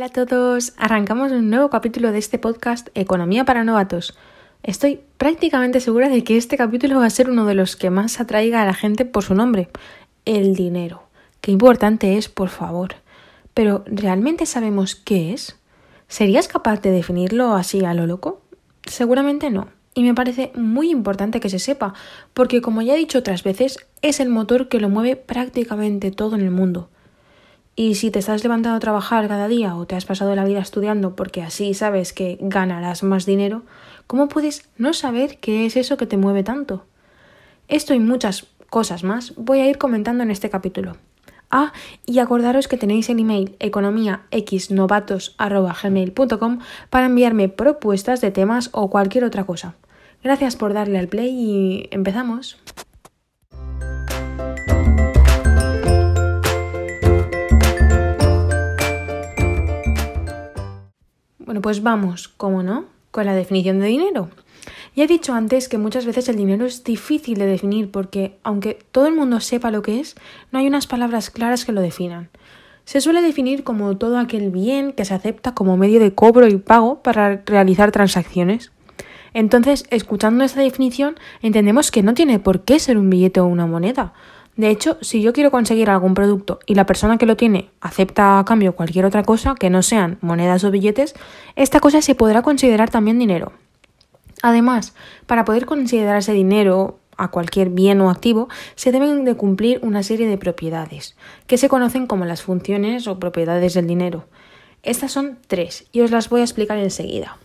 Hola a todos, arrancamos un nuevo capítulo de este podcast Economía para Novatos. Estoy prácticamente segura de que este capítulo va a ser uno de los que más atraiga a la gente por su nombre, el dinero. Qué importante es, por favor. Pero ¿realmente sabemos qué es? ¿Serías capaz de definirlo así a lo loco? Seguramente no. Y me parece muy importante que se sepa, porque como ya he dicho otras veces, es el motor que lo mueve prácticamente todo en el mundo. Y si te estás levantando a trabajar cada día o te has pasado la vida estudiando porque así sabes que ganarás más dinero, ¿cómo puedes no saber qué es eso que te mueve tanto? Esto y muchas cosas más voy a ir comentando en este capítulo. Ah, y acordaros que tenéis el email economiaxnovatos.gmail.com para enviarme propuestas de temas o cualquier otra cosa. Gracias por darle al play y empezamos. Bueno, pues vamos, ¿cómo no? Con la definición de dinero. Ya he dicho antes que muchas veces el dinero es difícil de definir porque, aunque todo el mundo sepa lo que es, no hay unas palabras claras que lo definan. Se suele definir como todo aquel bien que se acepta como medio de cobro y pago para realizar transacciones. Entonces, escuchando esta definición, entendemos que no tiene por qué ser un billete o una moneda, de hecho, si yo quiero conseguir algún producto y la persona que lo tiene acepta a cambio cualquier otra cosa que no sean monedas o billetes, esta cosa se podrá considerar también dinero. Además, para poder considerar ese dinero a cualquier bien o activo, se deben de cumplir una serie de propiedades, que se conocen como las funciones o propiedades del dinero. Estas son tres y os las voy a explicar enseguida.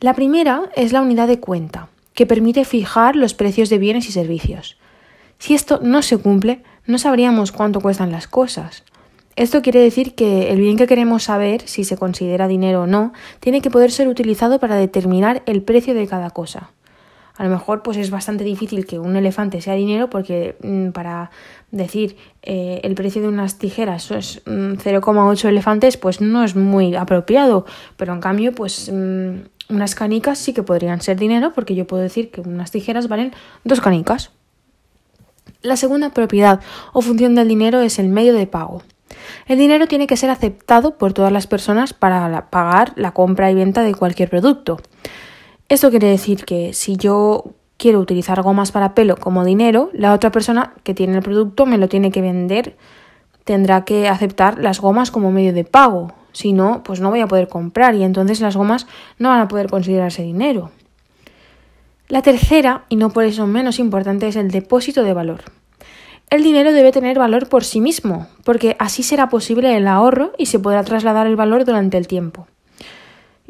La primera es la unidad de cuenta, que permite fijar los precios de bienes y servicios. Si esto no se cumple, no sabríamos cuánto cuestan las cosas. Esto quiere decir que el bien que queremos saber, si se considera dinero o no, tiene que poder ser utilizado para determinar el precio de cada cosa. A lo mejor pues es bastante difícil que un elefante sea dinero porque mm, para decir eh, el precio de unas tijeras es 0,8 mm, elefantes pues no es muy apropiado, pero en cambio pues mm, unas canicas sí que podrían ser dinero porque yo puedo decir que unas tijeras valen dos canicas. La segunda propiedad o función del dinero es el medio de pago. El dinero tiene que ser aceptado por todas las personas para pagar la compra y venta de cualquier producto. Esto quiere decir que si yo quiero utilizar gomas para pelo como dinero, la otra persona que tiene el producto me lo tiene que vender, tendrá que aceptar las gomas como medio de pago. Si no, pues no voy a poder comprar y entonces las gomas no van a poder considerarse dinero. La tercera, y no por eso menos importante, es el depósito de valor. El dinero debe tener valor por sí mismo, porque así será posible el ahorro y se podrá trasladar el valor durante el tiempo.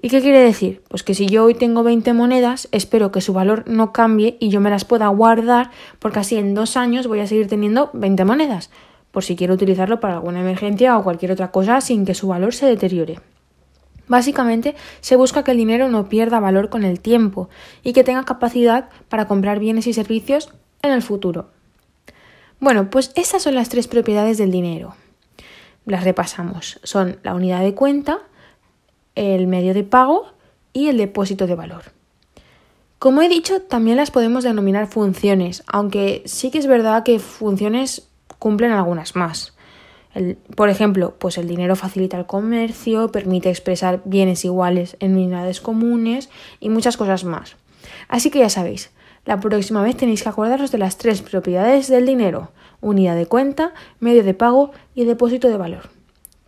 ¿Y qué quiere decir? Pues que si yo hoy tengo 20 monedas, espero que su valor no cambie y yo me las pueda guardar, porque así en dos años voy a seguir teniendo 20 monedas, por si quiero utilizarlo para alguna emergencia o cualquier otra cosa sin que su valor se deteriore. Básicamente, se busca que el dinero no pierda valor con el tiempo y que tenga capacidad para comprar bienes y servicios en el futuro. Bueno, pues estas son las tres propiedades del dinero. Las repasamos. Son la unidad de cuenta, el medio de pago y el depósito de valor. Como he dicho, también las podemos denominar funciones, aunque sí que es verdad que funciones cumplen algunas más por ejemplo, pues el dinero facilita el comercio, permite expresar bienes iguales en unidades comunes y muchas cosas más. Así que ya sabéis, la próxima vez tenéis que acordaros de las tres propiedades del dinero, unidad de cuenta, medio de pago y depósito de valor.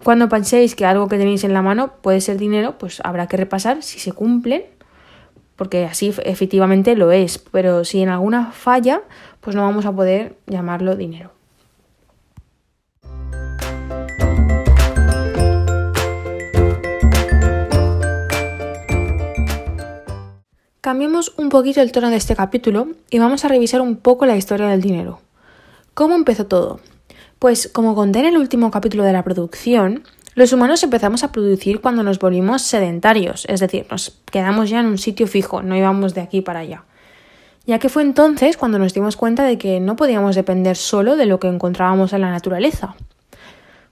Cuando penséis que algo que tenéis en la mano puede ser dinero, pues habrá que repasar si se cumplen, porque así efectivamente lo es, pero si en alguna falla, pues no vamos a poder llamarlo dinero. Cambiemos un poquito el tono de este capítulo y vamos a revisar un poco la historia del dinero. ¿Cómo empezó todo? Pues como conté en el último capítulo de la producción, los humanos empezamos a producir cuando nos volvimos sedentarios, es decir, nos quedamos ya en un sitio fijo, no íbamos de aquí para allá. Ya que fue entonces cuando nos dimos cuenta de que no podíamos depender solo de lo que encontrábamos en la naturaleza.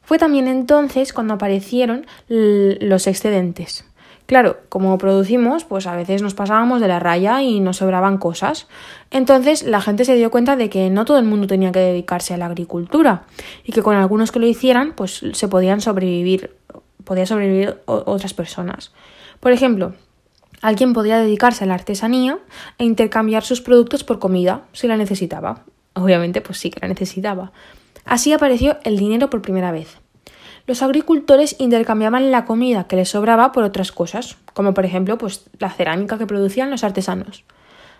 Fue también entonces cuando aparecieron los excedentes, Claro, como producimos, pues a veces nos pasábamos de la raya y nos sobraban cosas. Entonces la gente se dio cuenta de que no todo el mundo tenía que dedicarse a la agricultura y que con algunos que lo hicieran, pues se podían sobrevivir podía sobrevivir otras personas. Por ejemplo, alguien podía dedicarse a la artesanía e intercambiar sus productos por comida si la necesitaba. Obviamente, pues sí que la necesitaba. Así apareció el dinero por primera vez. Los agricultores intercambiaban la comida que les sobraba por otras cosas, como por ejemplo pues, la cerámica que producían los artesanos.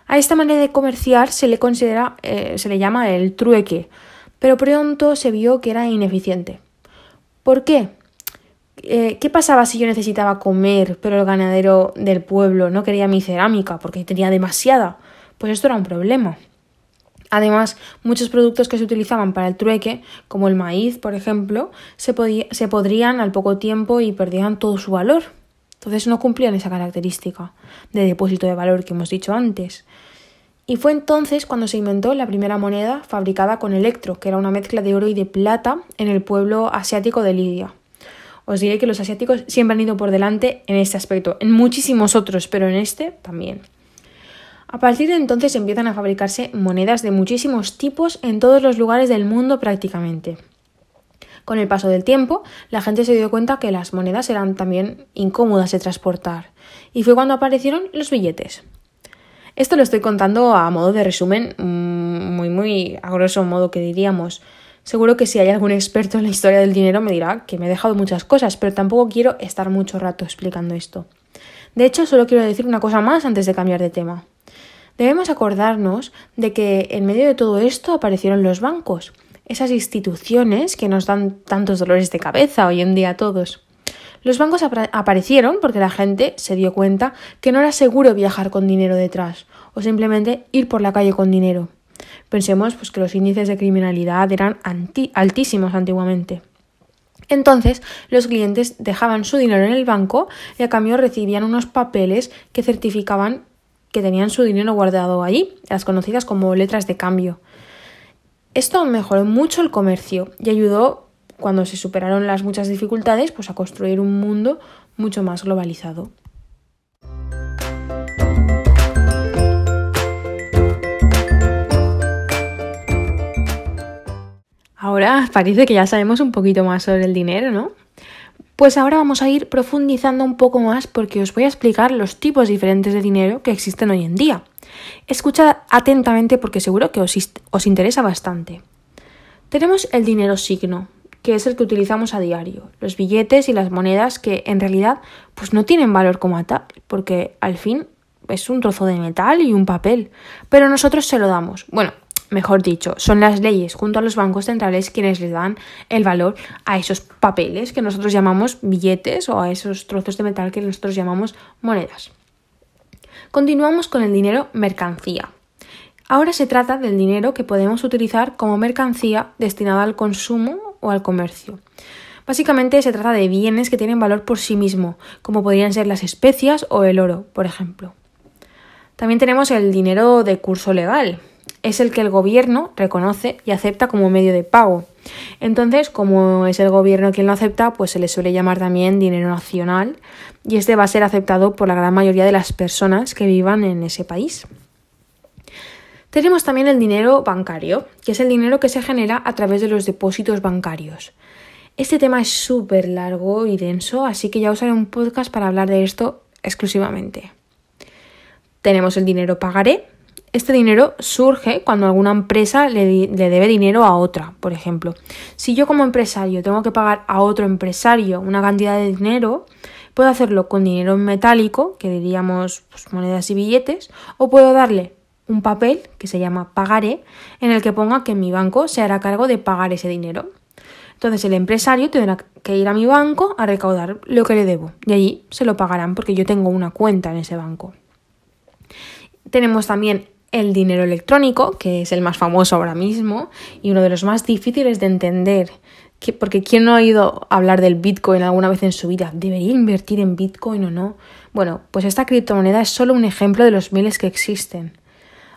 A esta manera de comerciar se le considera, eh, se le llama el trueque, pero pronto se vio que era ineficiente. ¿Por qué? Eh, ¿Qué pasaba si yo necesitaba comer, pero el ganadero del pueblo no quería mi cerámica porque tenía demasiada? Pues esto era un problema. Además, muchos productos que se utilizaban para el trueque, como el maíz, por ejemplo, se, se podrían al poco tiempo y perdían todo su valor. Entonces no cumplían esa característica de depósito de valor que hemos dicho antes. Y fue entonces cuando se inventó la primera moneda fabricada con electro, que era una mezcla de oro y de plata en el pueblo asiático de Lidia. Os diré que los asiáticos siempre han ido por delante en este aspecto, en muchísimos otros, pero en este también. A partir de entonces empiezan a fabricarse monedas de muchísimos tipos en todos los lugares del mundo prácticamente. Con el paso del tiempo, la gente se dio cuenta que las monedas eran también incómodas de transportar, y fue cuando aparecieron los billetes. Esto lo estoy contando a modo de resumen, mm, muy, muy a grosso modo que diríamos, Seguro que si hay algún experto en la historia del dinero me dirá que me he dejado muchas cosas, pero tampoco quiero estar mucho rato explicando esto. De hecho, solo quiero decir una cosa más antes de cambiar de tema. Debemos acordarnos de que en medio de todo esto aparecieron los bancos, esas instituciones que nos dan tantos dolores de cabeza hoy en día a todos. Los bancos aparecieron porque la gente se dio cuenta que no era seguro viajar con dinero detrás o simplemente ir por la calle con dinero. Pensemos pues, que los índices de criminalidad eran altísimos antiguamente. Entonces, los clientes dejaban su dinero en el banco y a cambio recibían unos papeles que certificaban que tenían su dinero guardado allí, las conocidas como letras de cambio. Esto mejoró mucho el comercio y ayudó, cuando se superaron las muchas dificultades, pues a construir un mundo mucho más globalizado. Ahora parece que ya sabemos un poquito más sobre el dinero, ¿no? Pues ahora vamos a ir profundizando un poco más porque os voy a explicar los tipos diferentes de dinero que existen hoy en día. Escuchad atentamente porque seguro que os, interesa bastante. Tenemos el dinero signo, que es el que utilizamos a diario, los billetes y las monedas que en realidad pues no tienen valor como tal, porque al fin es un trozo de metal y un papel, pero nosotros se lo damos. Bueno, mejor dicho, son las leyes junto a los bancos centrales quienes les dan el valor a esos papeles que nosotros llamamos billetes o a esos trozos de metal que nosotros llamamos monedas. Continuamos con el dinero mercancía. Ahora se trata del dinero que podemos utilizar como mercancía destinada al consumo o al comercio. Básicamente se trata de bienes que tienen valor por sí mismo, como podrían ser las especias o el oro, por ejemplo. También tenemos el dinero de curso legal, es el que el gobierno reconoce y acepta como medio de pago. Entonces, como es el gobierno quien lo acepta, pues se le suele llamar también dinero nacional y este va a ser aceptado por la gran mayoría de las personas que vivan en ese país. Tenemos también el dinero bancario, que es el dinero que se genera a través de los depósitos bancarios. Este tema es súper largo y denso, así que ya os haré un podcast para hablar de esto exclusivamente. Tenemos el dinero pagaré, este dinero surge cuando alguna empresa le, debe dinero a otra, por ejemplo. Si yo como empresario tengo que pagar a otro empresario una cantidad de dinero, puedo hacerlo con dinero metálico, que diríamos pues, monedas y billetes, o puedo darle un papel que se llama pagaré, en el que ponga que mi banco se hará cargo de pagar ese dinero. Entonces el empresario tendrá que ir a mi banco a recaudar lo que le debo y allí se lo pagarán porque yo tengo una cuenta en ese banco. Tenemos también el dinero electrónico, que es el más famoso ahora mismo y uno de los más difíciles de entender. porque ¿quién no ha oído hablar del Bitcoin alguna vez en su vida? ¿Debería invertir en Bitcoin o no? Bueno, pues esta criptomoneda es solo un ejemplo de los miles que existen.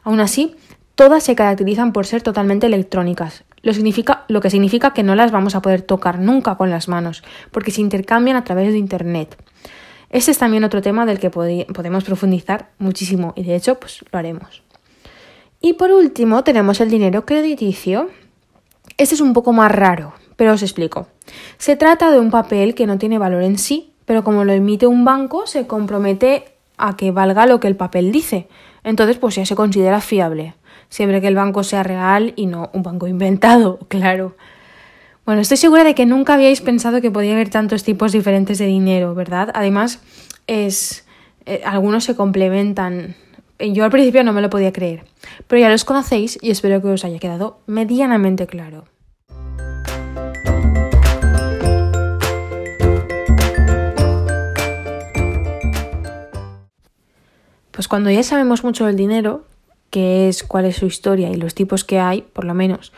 Aún así, todas se caracterizan por ser totalmente electrónicas, lo, significa, lo que significa que no las vamos a poder tocar nunca con las manos, porque se intercambian a través de Internet. Este es también otro tema del que podemos profundizar muchísimo y de hecho pues lo haremos. Y por último tenemos el dinero crediticio. Este es un poco más raro, pero os explico. Se trata de un papel que no tiene valor en sí, pero como lo emite un banco, se compromete a que valga lo que el papel dice. Entonces, pues ya se considera fiable, siempre que el banco sea real y no un banco inventado, claro. Bueno, estoy segura de que nunca habíais pensado que podía haber tantos tipos diferentes de dinero, ¿verdad? Además, es eh, algunos se complementan. Yo al principio no me lo podía creer, pero ya los conocéis y espero que os haya quedado medianamente claro. Pues cuando ya sabemos mucho del dinero, qué es, cuál es su historia y los tipos que hay, por lo menos,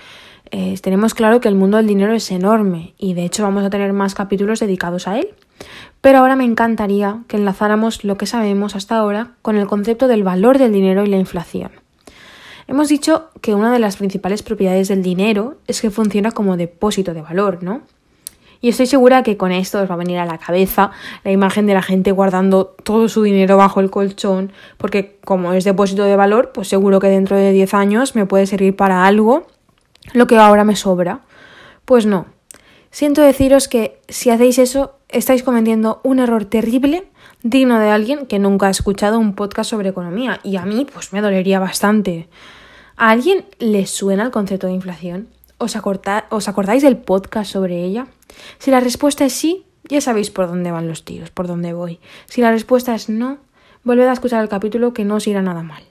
eh, tenemos claro que el mundo del dinero es enorme y de hecho vamos a tener más capítulos dedicados a él. Pero ahora me encantaría que enlazáramos lo que sabemos hasta ahora con el concepto del valor del dinero y la inflación. Hemos dicho que una de las principales propiedades del dinero es que funciona como depósito de valor, ¿no? Y estoy segura que con esto os va a venir a la cabeza la imagen de la gente guardando todo su dinero bajo el colchón, porque como es depósito de valor, pues seguro que dentro de 10 años me puede servir para algo lo que ahora me sobra. Pues no. Siento deciros que si hacéis eso, estáis cometiendo un error terrible digno de alguien que nunca ha escuchado un podcast sobre economía. Y a mí, pues me dolería bastante. ¿A alguien le suena el concepto de inflación? ¿Os, ¿Os acordáis del podcast sobre ella? Si la respuesta es sí, ya sabéis por dónde van los tiros, por dónde voy. Si la respuesta es no, volved a escuchar el capítulo que no os irá nada mal.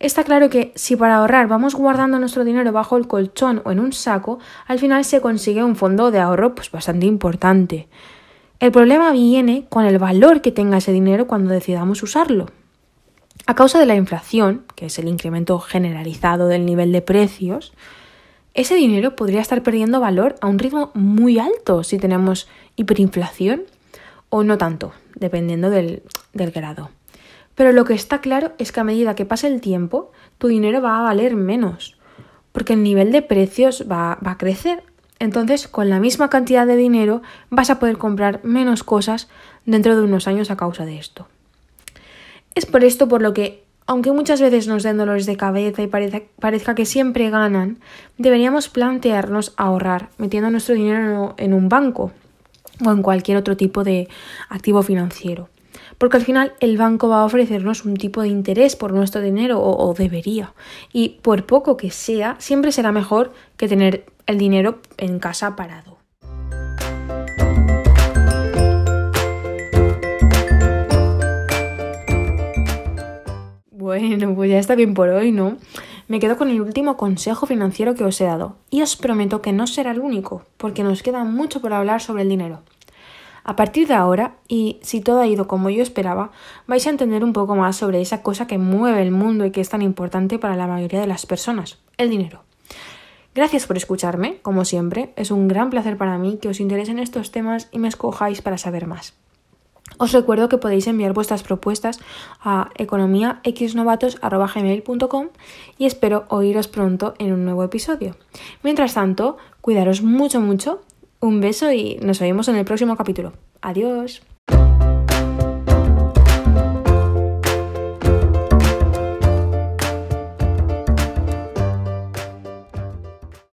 Está claro que si para ahorrar vamos guardando nuestro dinero bajo el colchón o en un saco, al final se consigue un fondo de ahorro pues bastante importante. El problema viene con el valor que tenga ese dinero cuando decidamos usarlo. A causa de la inflación, que es el incremento generalizado del nivel de precios, ese dinero podría estar perdiendo valor a un ritmo muy alto si tenemos hiperinflación o no tanto, dependiendo del, del grado. Pero lo que está claro es que a medida que pase el tiempo, tu dinero va a valer menos, porque el nivel de precios va, a crecer. Entonces, con la misma cantidad de dinero, vas a poder comprar menos cosas dentro de unos años a causa de esto. Es por esto por lo que, aunque muchas veces nos den dolores de cabeza y parezca que siempre ganan, deberíamos plantearnos ahorrar metiendo nuestro dinero en un banco o en cualquier otro tipo de activo financiero porque al final el banco va a ofrecernos un tipo de interés por nuestro dinero o, debería. Y por poco que sea, siempre será mejor que tener el dinero en casa parado. Bueno, pues ya está bien por hoy, ¿no? Me quedo con el último consejo financiero que os he dado y os prometo que no será el único, porque nos queda mucho por hablar sobre el dinero. A partir de ahora, y si todo ha ido como yo esperaba, vais a entender un poco más sobre esa cosa que mueve el mundo y que es tan importante para la mayoría de las personas, el dinero. Gracias por escucharme, como siempre, es un gran placer para mí que os interesen estos temas y me escojáis para saber más. Os recuerdo que podéis enviar vuestras propuestas a economiaxnovatos.com y espero oíros pronto en un nuevo episodio. Mientras tanto, cuidaros mucho, mucho un beso y nos vemos en el próximo capítulo. Adiós.